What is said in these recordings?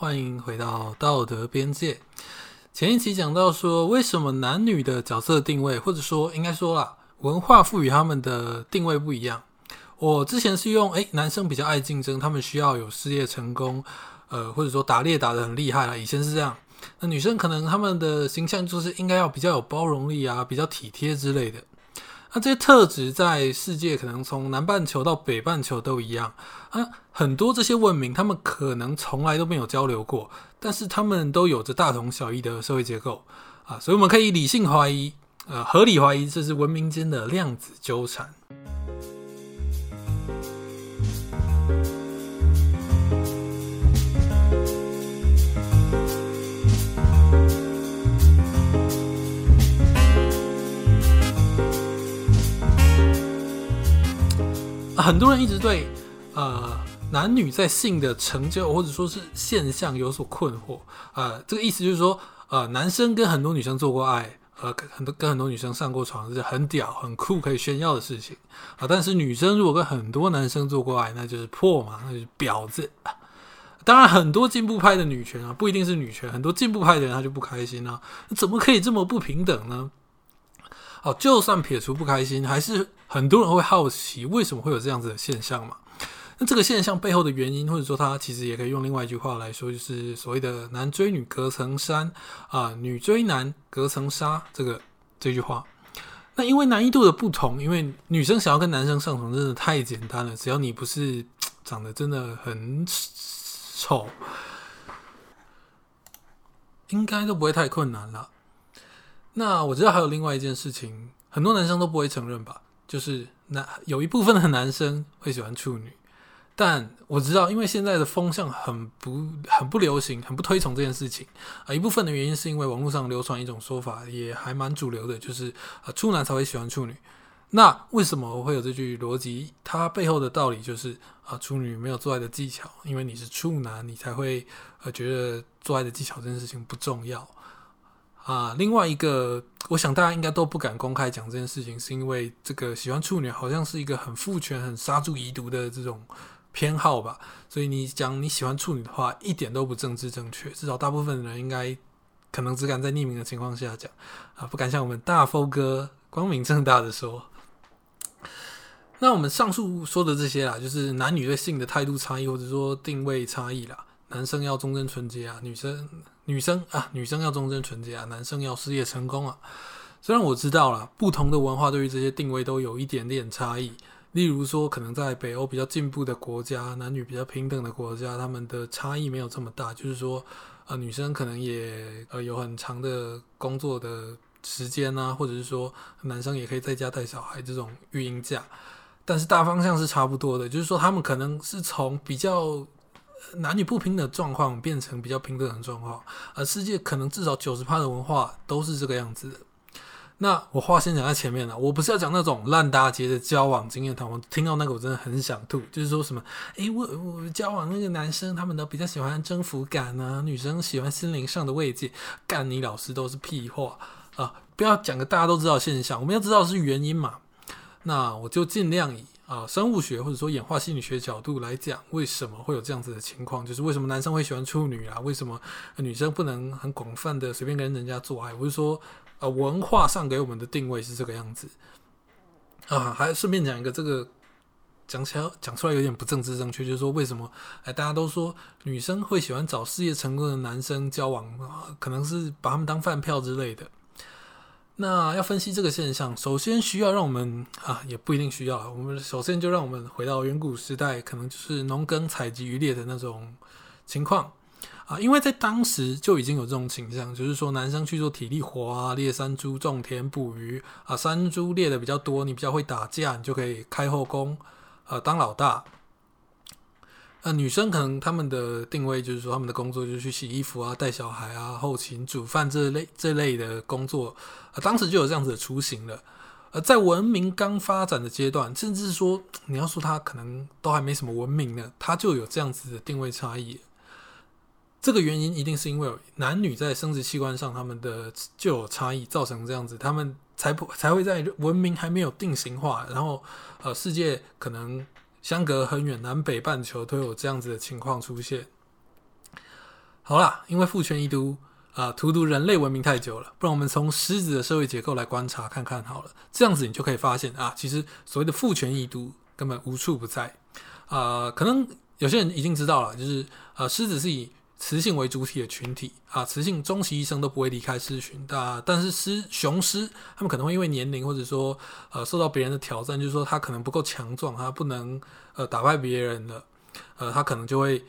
欢迎回到道德边界。前一期讲到说，为什么男女的角色定位，或者说应该说啦，文化赋予他们的定位不一样。我之前是用，诶，男生比较爱竞争，他们需要有事业成功，呃，或者说打猎打得很厉害啦。以前是这样。那女生可能他们的形象就是应该要比较有包容力啊，比较体贴之类的。那这些特质在世界可能从南半球到北半球都一样啊，很多这些文明他们可能从来都没有交流过，但是他们都有着大同小异的社会结构啊，所以我们可以理性怀疑，呃，合理怀疑这是文明间的量子纠缠。很多人一直对呃男女在性的成就或者说是现象有所困惑，呃，这个意思就是说，呃，男生跟很多女生做过爱，呃，很多跟很多女生上过床是很屌、很酷、可以炫耀的事情啊。但是女生如果跟很多男生做过爱，那就是破嘛，那就是婊子。当然，很多进步派的女权啊，不一定是女权，很多进步派的人他就不开心啊，怎么可以这么不平等呢？好，就算撇除不开心，还是很多人会好奇为什么会有这样子的现象嘛？那这个现象背后的原因，或者说它其实也可以用另外一句话来说，就是所谓的“男追女隔层山”啊，“女追男隔层纱”这个这句话。那因为难易度的不同，因为女生想要跟男生上床真的太简单了，只要你不是长得真的很丑，应该都不会太困难了。那我知道还有另外一件事情，很多男生都不会承认吧，就是男有一部分的男生会喜欢处女，但我知道，因为现在的风向很不很不流行，很不推崇这件事情啊。一部分的原因是因为网络上流传一种说法，也还蛮主流的，就是啊处男才会喜欢处女。那为什么会有这句逻辑？它背后的道理就是啊处女没有做爱的技巧，因为你是处男，你才会呃觉得做爱的技巧这件事情不重要。啊，另外一个，我想大家应该都不敢公开讲这件事情，是因为这个喜欢处女好像是一个很父权、很杀猪遗毒的这种偏好吧。所以你讲你喜欢处女的话，一点都不政治正确。至少大部分人应该可能只敢在匿名的情况下讲，啊，不敢像我们大风哥光明正大的说。那我们上述说的这些啦，就是男女对性的态度差异，或者说定位差异啦。男生要忠贞纯洁啊，女生。女生啊，女生要忠贞纯洁啊，男生要事业成功啊。虽然我知道了，不同的文化对于这些定位都有一点点差异。例如说，可能在北欧比较进步的国家，男女比较平等的国家，他们的差异没有这么大。就是说，呃，女生可能也呃有很长的工作的时间啊，或者是说，男生也可以在家带小孩这种育婴假。但是大方向是差不多的，就是说，他们可能是从比较。男女不平等状况变成比较平等的状况，而世界可能至少九十趴的文化都是这个样子的。那我话先讲在前面了，我不是要讲那种烂大街的交往经验谈。我听到那个我真的很想吐，就是说什么，诶，我我交往那个男生他们都比较喜欢征服感啊，女生喜欢心灵上的慰藉，干你老师都是屁话啊！不要讲个大家都知道现象，我们要知道是原因嘛。那我就尽量以。啊，生物学或者说演化心理学角度来讲，为什么会有这样子的情况？就是为什么男生会喜欢处女啊？为什么女生不能很广泛的随便跟人家做爱？我是说，呃，文化上给我们的定位是这个样子啊。还顺便讲一个，这个讲起来讲出来有点不政治正确，就是说为什么哎，大家都说女生会喜欢找事业成功的男生交往，可能是把他们当饭票之类的。那要分析这个现象，首先需要让我们啊，也不一定需要。我们首先就让我们回到远古时代，可能就是农耕采集渔猎的那种情况啊，因为在当时就已经有这种倾向，就是说男生去做体力活啊，猎山猪、种田、捕鱼啊，山猪猎的比较多，你比较会打架，你就可以开后宫，呃，当老大。呃，女生可能他们的定位就是说，他们的工作就是去洗衣服啊、带小孩啊、后勤、煮饭这类这类的工作，呃，当时就有这样子的雏形了。而在文明刚发展的阶段，甚至说你要说它可能都还没什么文明呢，它就有这样子的定位差异。这个原因一定是因为男女在生殖器官上他们的就有差异，造成这样子，他们才不才会在文明还没有定型化，然后呃，世界可能。相隔很远，南北半球都有这样子的情况出现。好啦，因为父权一都啊荼毒人类文明太久了，不然我们从狮子的社会结构来观察看看好了。这样子你就可以发现啊，其实所谓的父权一都根本无处不在啊。可能有些人已经知道了，就是呃，狮子是以雌性为主体的群体啊，雌性终其一生都不会离开狮群。但但是狮雄狮他们可能会因为年龄或者说呃受到别人的挑战，就是说他可能不够强壮，他不能呃打败别人了，呃，他可能就会。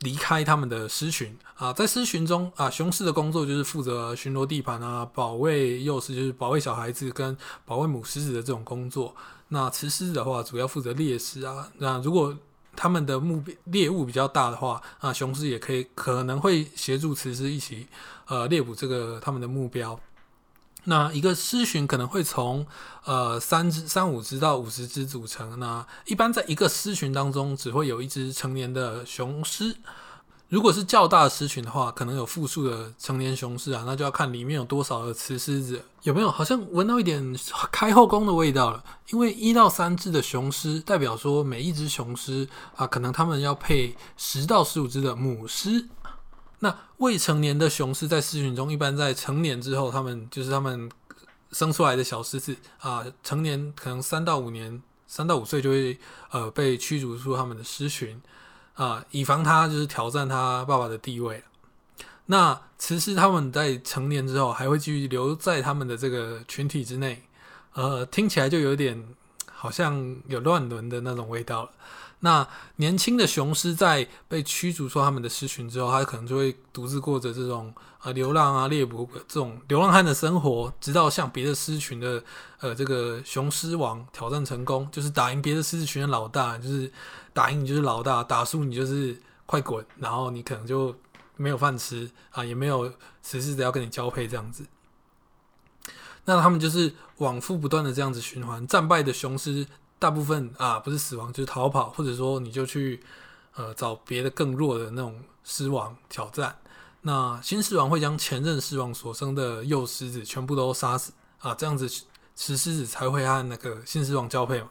离开他们的狮群啊，在狮群中啊，雄狮的工作就是负责巡逻地盘啊，保卫幼狮，就是保卫小孩子跟保卫母狮子的这种工作。那雌狮的话，主要负责猎食啊。那如果他们的目标猎物比较大的话，啊，雄狮也可以可能会协助雌狮一起呃猎捕这个他们的目标。那一个狮群可能会从呃三只、三五只到五十只组成。那一般在一个狮群当中，只会有一只成年的雄狮。如果是较大的狮群的话，可能有复数的成年雄狮啊，那就要看里面有多少的雌狮子。有没有？好像闻到一点开后宫的味道了。因为一到三只的雄狮，代表说每一只雄狮啊，可能他们要配十到十五只的母狮。那未成年的雄狮在狮群中，一般在成年之后，他们就是他们生出来的小狮子啊，成年可能三到五年，三到五岁就会呃被驱逐出他们的狮群啊，以防他就是挑战他爸爸的地位。那其实他们在成年之后，还会继续留在他们的这个群体之内，呃，听起来就有点好像有乱伦的那种味道了。那年轻的雄狮在被驱逐出他们的狮群之后，它可能就会独自过着这种呃流浪啊猎捕这种流浪汉的生活，直到向别的狮群的呃这个雄狮王挑战成功，就是打赢别的狮群的老大，就是打赢你就是老大，打输你就是快滚，然后你可能就没有饭吃啊，也没有雌狮子要跟你交配这样子。那他们就是往复不断的这样子循环，战败的雄狮。大部分啊，不是死亡就是逃跑，或者说你就去呃找别的更弱的那种狮王挑战。那新狮王会将前任狮王所生的幼狮子全部都杀死啊，这样子雌狮子才会和那个新狮王交配嘛。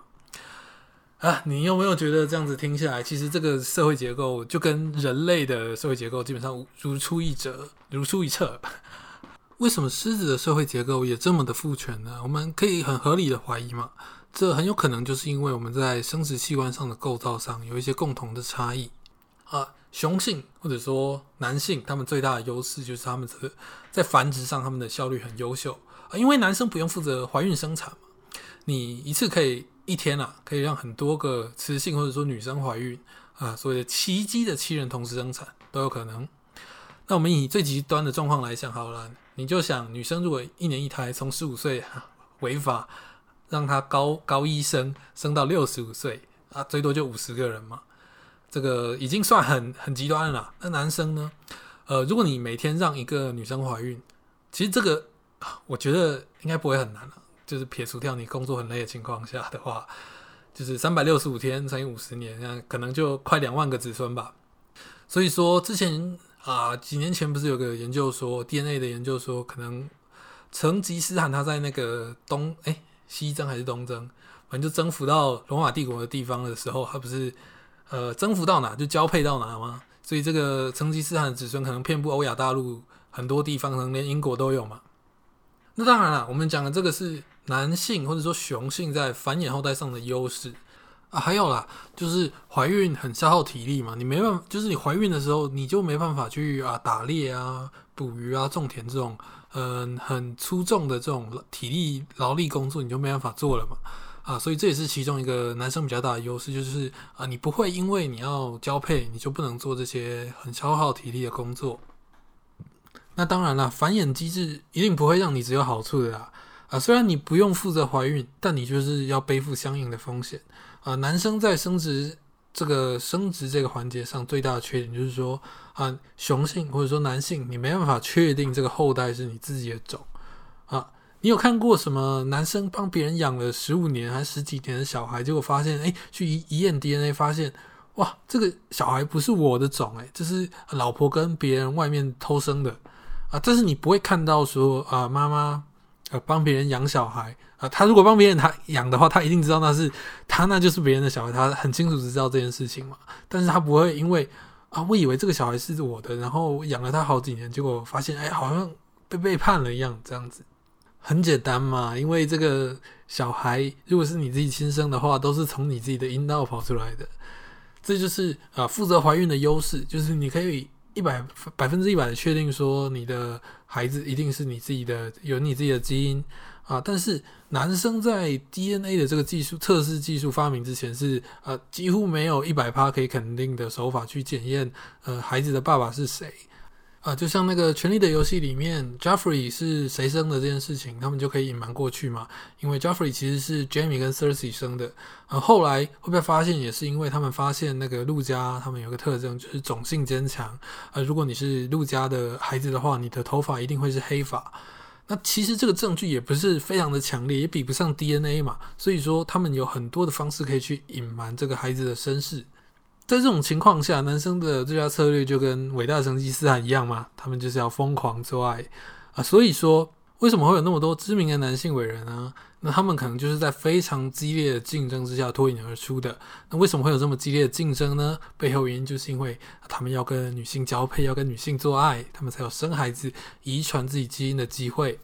啊，你有没有觉得这样子听下来，其实这个社会结构就跟人类的社会结构基本上如出一辙，如出一辙？为什么狮子的社会结构也这么的父权呢？我们可以很合理的怀疑嘛。这很有可能就是因为我们在生殖器官上的构造上有一些共同的差异啊，雄性或者说男性，他们最大的优势就是他们这个在繁殖上他们的效率很优秀啊，因为男生不用负责怀孕生产嘛，你一次可以一天啊，可以让很多个雌性或者说女生怀孕啊，所谓的奇迹的七人同时生产都有可能。那我们以最极端的状况来想好了，你就想女生如果一年一胎，从十五岁违法。让他高高一生生到六十五岁啊，最多就五十个人嘛，这个已经算很很极端了。那男生呢？呃，如果你每天让一个女生怀孕，其实这个我觉得应该不会很难了。就是撇除掉你工作很累的情况下的话，就是三百六十五天乘以五十年，那可能就快两万个子孙吧。所以说之前啊，几年前不是有个研究说 DNA 的研究说，可能成吉思汗他在那个东哎。西征还是东征，反正就征服到罗马帝国的地方的时候，他不是呃征服到哪就交配到哪吗？所以这个成吉思汗的子孙可能遍布欧亚大陆很多地方，可能连英国都有嘛。那当然了，我们讲的这个是男性或者说雄性在繁衍后代上的优势啊。还有啦，就是怀孕很消耗体力嘛，你没办法，就是你怀孕的时候你就没办法去啊打猎啊、捕鱼啊、种田这种。嗯，很出众的这种体力劳力工作，你就没办法做了嘛？啊，所以这也是其中一个男生比较大的优势，就是啊，你不会因为你要交配，你就不能做这些很消耗体力的工作。那当然了，繁衍机制一定不会让你只有好处的啦。啊，虽然你不用负责怀孕，但你就是要背负相应的风险。啊，男生在生殖。这个生殖这个环节上最大的缺点就是说啊，雄性或者说男性，你没办法确定这个后代是你自己的种啊。你有看过什么男生帮别人养了十五年还十几年的小孩，结果发现哎，去一一验 DNA 发现哇，这个小孩不是我的种哎，这是老婆跟别人外面偷生的啊。这是你不会看到说啊，妈妈呃帮别人养小孩。他如果帮别人他养的话，他一定知道那是他，那就是别人的小孩，他很清楚知道这件事情嘛。但是他不会因为啊，我以为这个小孩是我的，然后养了他好几年，结果发现哎，好像被背叛了一样，这样子。很简单嘛，因为这个小孩如果是你自己亲生的话，都是从你自己的阴道跑出来的，这就是啊负责怀孕的优势，就是你可以一百百分之一百的确定说你的孩子一定是你自己的，有你自己的基因啊。但是男生在 DNA 的这个技术测试技术发明之前，是呃几乎没有一百趴可以肯定的手法去检验呃孩子的爸爸是谁。啊，就像那个《权力的游戏》里面，Jeffrey 是谁生的这件事情，他们就可以隐瞒过去嘛。因为 Jeffrey 其实是 Jamie 跟 Cersei 生的。呃，后来会被发现，也是因为他们发现那个陆家他们有个特征，就是种性坚强。呃，如果你是陆家的孩子的话，你的头发一定会是黑发。那其实这个证据也不是非常的强烈，也比不上 DNA 嘛。所以说，他们有很多的方式可以去隐瞒这个孩子的身世。在这种情况下，男生的最佳策略就跟伟大成吉思汗一样嘛，他们就是要疯狂做爱啊。所以说，为什么会有那么多知名的男性伟人呢？那他们可能就是在非常激烈的竞争之下脱颖而出的。那为什么会有这么激烈的竞争呢？背后原因就是因为他们要跟女性交配，要跟女性做爱，他们才有生孩子、遗传自己基因的机会。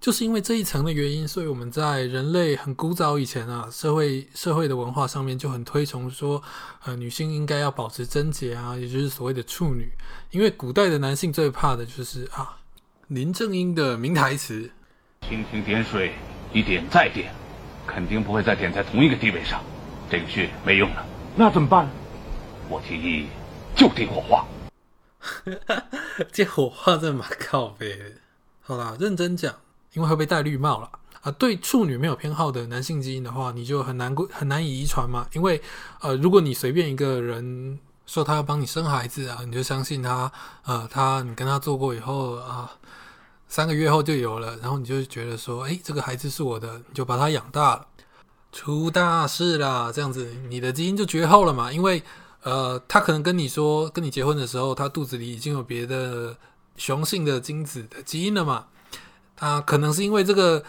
就是因为这一层的原因，所以我们在人类很古早以前啊，社会社会的文化上面就很推崇说，呃，女性应该要保持贞洁啊，也就是所谓的处女。因为古代的男性最怕的就是啊，林正英的名台词：“蜻蜓点水，一点再点，肯定不会再点在同一个地位上，这个穴没用了，那怎么办？我提议就地火化。这火化这蛮靠背的。好啦，认真讲。因为会被戴绿帽了啊！对处女没有偏好的男性基因的话，你就很难过很难以遗传嘛。因为呃，如果你随便一个人说他要帮你生孩子啊，你就相信他呃，他你跟他做过以后啊，三个月后就有了，然后你就觉得说，哎，这个孩子是我的，你就把他养大了，出大事啦！这样子你的基因就绝后了嘛。因为呃，他可能跟你说，跟你结婚的时候，他肚子里已经有别的雄性的精子的基因了嘛。他可能是因为这个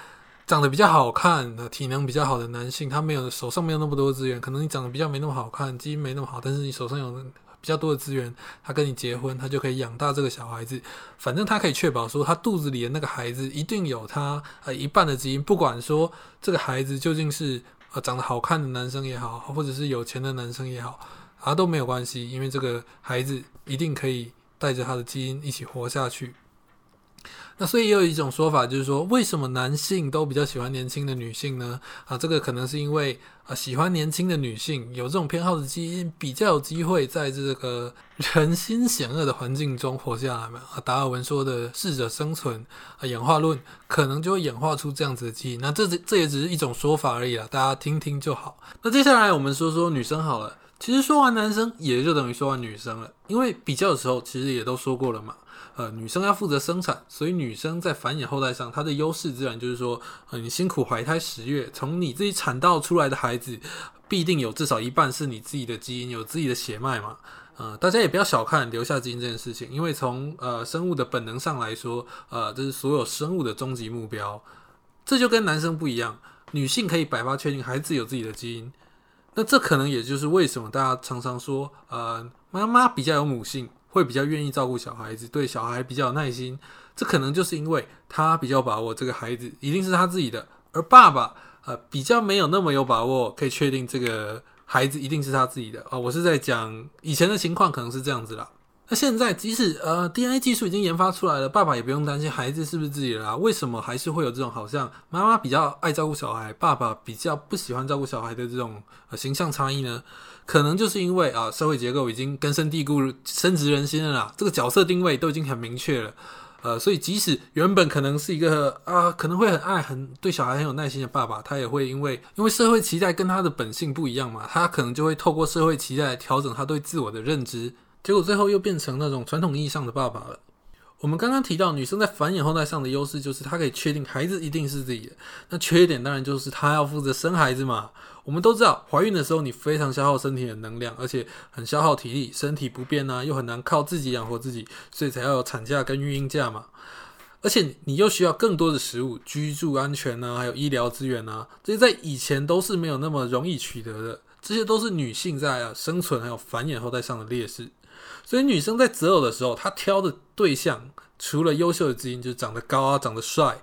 长得比较好看的、体能比较好的男性，他没有手上没有那么多资源。可能你长得比较没那么好看，基因没那么好，但是你手上有比较多的资源，他跟你结婚，他就可以养大这个小孩子。反正他可以确保说，他肚子里的那个孩子一定有他呃一半的基因，不管说这个孩子究竟是呃长得好看的男生也好，或者是有钱的男生也好，啊都没有关系，因为这个孩子一定可以带着他的基因一起活下去。那所以也有一种说法，就是说，为什么男性都比较喜欢年轻的女性呢？啊，这个可能是因为啊，喜欢年轻的女性有这种偏好的基因，比较有机会在这个人心险恶的环境中活下来嘛。啊，达尔文说的适者生存啊，演化论可能就会演化出这样子的基因。那这这也只是一种说法而已啦，大家听听就好。那接下来我们说说女生好了。其实说完男生，也就等于说完女生了，因为比较的时候其实也都说过了嘛。呃，女生要负责生产，所以女生在繁衍后代上，她的优势自然就是说，呃，你辛苦怀胎十月，从你自己产道出来的孩子，必定有至少一半是你自己的基因，有自己的血脉嘛。呃，大家也不要小看留下基因这件事情，因为从呃生物的本能上来说，呃，这是所有生物的终极目标。这就跟男生不一样，女性可以百发确定孩子有自己的基因，那这可能也就是为什么大家常常说，呃，妈妈比较有母性。会比较愿意照顾小孩子，对小孩比较有耐心，这可能就是因为他比较把握这个孩子一定是他自己的，而爸爸呃比较没有那么有把握，可以确定这个孩子一定是他自己的哦。我是在讲以前的情况，可能是这样子啦。那现在，即使呃 DNA 技术已经研发出来了，爸爸也不用担心孩子是不是自己的啦。为什么还是会有这种好像妈妈比较爱照顾小孩，爸爸比较不喜欢照顾小孩的这种呃形象差异呢？可能就是因为啊社会结构已经根深蒂固、深植人心了啦，这个角色定位都已经很明确了。呃，所以即使原本可能是一个啊可能会很爱、很对小孩很有耐心的爸爸，他也会因为因为社会期待跟他的本性不一样嘛，他可能就会透过社会期待调整他对自我的认知。结果最后又变成那种传统意义上的爸爸了。我们刚刚提到，女生在繁衍后代上的优势就是她可以确定孩子一定是自己的。那缺点当然就是她要负责生孩子嘛。我们都知道，怀孕的时候你非常消耗身体的能量，而且很消耗体力，身体不便啊，又很难靠自己养活自己，所以才要有产假跟孕婴假嘛。而且你又需要更多的食物、居住安全啊，还有医疗资源啊，这些在以前都是没有那么容易取得的。这些都是女性在生存还有繁衍后代上的劣势。所以女生在择偶的时候，她挑的对象除了优秀的基因，就是长得高啊、长得帅，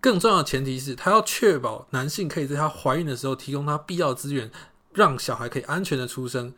更重要的前提是她要确保男性可以在她怀孕的时候提供她必要资源，让小孩可以安全的出生。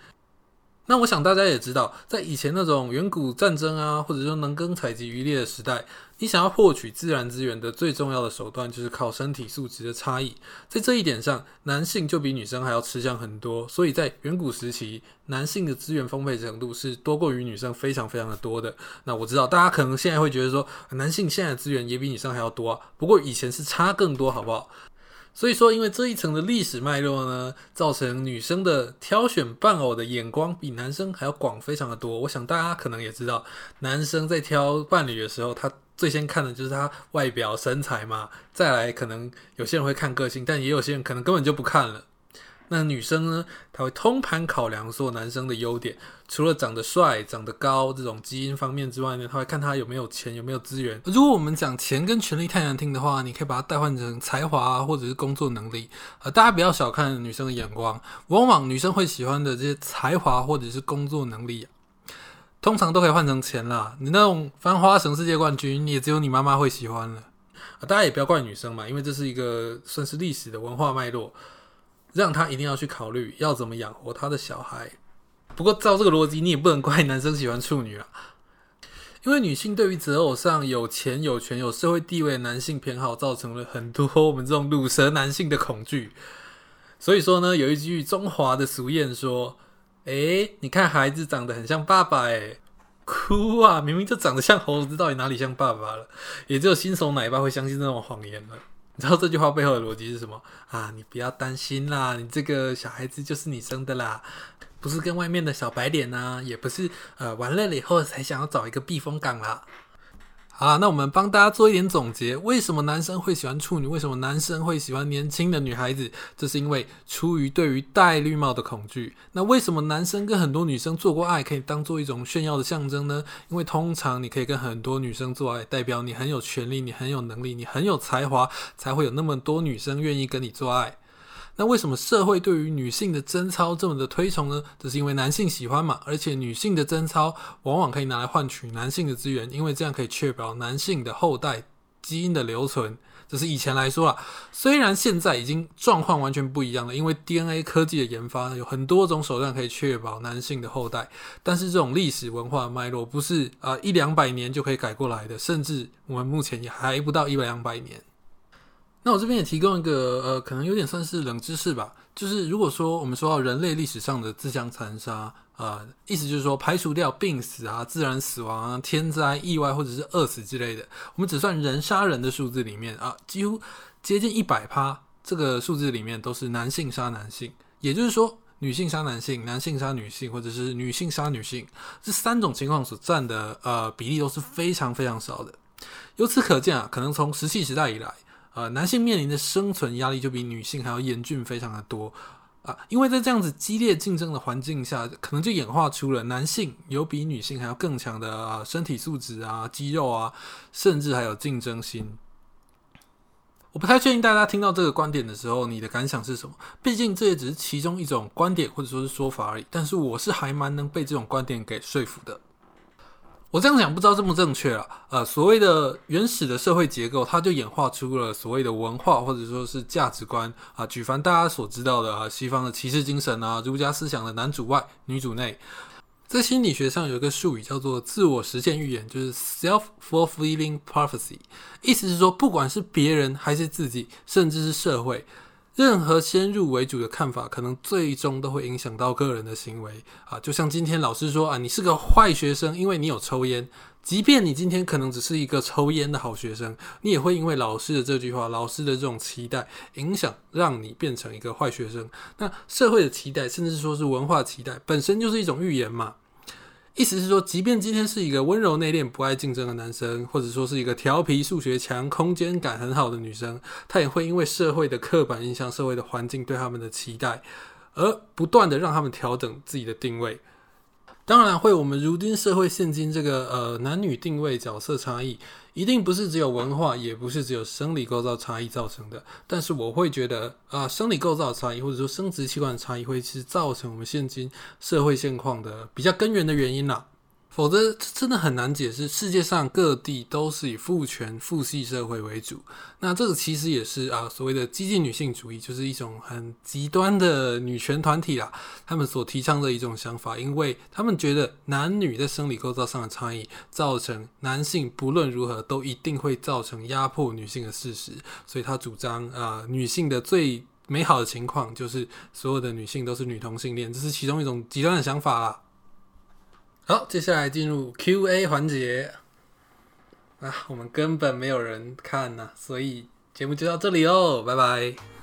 那我想大家也知道，在以前那种远古战争啊，或者说能耕采集渔猎的时代，你想要获取自然资源的最重要的手段就是靠身体素质的差异。在这一点上，男性就比女生还要吃香很多。所以在远古时期，男性的资源丰沛程度是多过于女生非常非常的多的。那我知道大家可能现在会觉得说，男性现在的资源也比女生还要多啊，不过以前是差更多，好不好？所以说，因为这一层的历史脉络呢，造成女生的挑选伴偶的眼光比男生还要广，非常的多。我想大家可能也知道，男生在挑伴侣的时候，他最先看的就是他外表、身材嘛，再来可能有些人会看个性，但也有些人可能根本就不看了。那女生呢？她会通盘考量所有男生的优点，除了长得帅、长得高这种基因方面之外呢，她会看他有没有钱、有没有资源。如果我们讲钱跟权力太难听的话，你可以把它代换成才华或者是工作能力。呃，大家不要小看女生的眼光，往往女生会喜欢的这些才华或者是工作能力，通常都可以换成钱啦。你那种翻花绳世界冠军，也只有你妈妈会喜欢了。啊，大家也不要怪女生嘛，因为这是一个算是历史的文化脉络。让他一定要去考虑要怎么养活他的小孩。不过照这个逻辑，你也不能怪男生喜欢处女啊，因为女性对于择偶上有钱、有权、有社会地位的男性偏好，造成了很多我们这种乳蛇男性的恐惧。所以说呢，有一句中华的俗谚说：“诶，你看孩子长得很像爸爸，诶，哭啊！明明就长得像猴子，到底哪里像爸爸了？”也只有新手奶爸会相信这种谎言了。你知道这句话背后的逻辑是什么啊？你不要担心啦，你这个小孩子就是你生的啦，不是跟外面的小白脸呐，也不是呃玩累了以后才想要找一个避风港啦。好，那我们帮大家做一点总结：为什么男生会喜欢处女？为什么男生会喜欢年轻的女孩子？这是因为出于对于戴绿帽的恐惧。那为什么男生跟很多女生做过爱可以当做一种炫耀的象征呢？因为通常你可以跟很多女生做爱，代表你很有权利，你很有能力，你很有才华，才会有那么多女生愿意跟你做爱。那为什么社会对于女性的贞操这么的推崇呢？这是因为男性喜欢嘛，而且女性的贞操往往可以拿来换取男性的资源，因为这样可以确保男性的后代基因的留存。这是以前来说啊，虽然现在已经状况完全不一样了，因为 DNA 科技的研发有很多种手段可以确保男性的后代，但是这种历史文化脉络不是啊一两百年就可以改过来的，甚至我们目前也还不到一百两百年。那我这边也提供一个呃，可能有点算是冷知识吧，就是如果说我们说到人类历史上的自相残杀啊，意思就是说排除掉病死啊、自然死亡、啊、天灾、意外或者是饿死之类的，我们只算人杀人的数字里面啊，几乎接近一百趴，这个数字里面都是男性杀男性，也就是说女性杀男性、男性杀女性或者是女性杀女性，这三种情况所占的呃比例都是非常非常少的。由此可见啊，可能从石器时代以来。呃，男性面临的生存压力就比女性还要严峻，非常的多啊！因为在这样子激烈竞争的环境下，可能就演化出了男性有比女性还要更强的啊身体素质啊、肌肉啊，甚至还有竞争心。我不太确定大家听到这个观点的时候，你的感想是什么？毕竟这也只是其中一种观点或者说是说法而已。但是我是还蛮能被这种观点给说服的。我这样讲不知道正不正确啊？呃，所谓的原始的社会结构，它就演化出了所谓的文化或者说是价值观啊。举凡大家所知道的啊，西方的骑士精神啊，儒家思想的男主外女主内，在心理学上有一个术语叫做自我实现预言，就是 self-fulfilling prophecy，意思是说，不管是别人还是自己，甚至是社会。任何先入为主的看法，可能最终都会影响到个人的行为啊！就像今天老师说啊，你是个坏学生，因为你有抽烟。即便你今天可能只是一个抽烟的好学生，你也会因为老师的这句话、老师的这种期待，影响让你变成一个坏学生。那社会的期待，甚至是说是文化期待，本身就是一种预言嘛。意思是说，即便今天是一个温柔内敛、不爱竞争的男生，或者说是一个调皮、数学强、空间感很好的女生，她也会因为社会的刻板印象、社会的环境对他们的期待，而不断的让他们调整自己的定位。当然会，我们如今社会现今这个呃男女定位角色差异，一定不是只有文化，也不是只有生理构造差异造成的。但是我会觉得啊，生理构造差异或者说生殖器官差异，会是造成我们现今社会现况的比较根源的原因啦。否则，真的很难解释。世界上各地都是以父权父系社会为主，那这个其实也是啊，所谓的激进女性主义，就是一种很极端的女权团体啦。他们所提倡的一种想法，因为他们觉得男女在生理构造上的差异，造成男性不论如何都一定会造成压迫女性的事实，所以他主张啊，女性的最美好的情况就是所有的女性都是女同性恋，这是其中一种极端的想法啦。好，接下来进入 Q&A 环节啊，我们根本没有人看呐，所以节目就到这里哦，拜拜。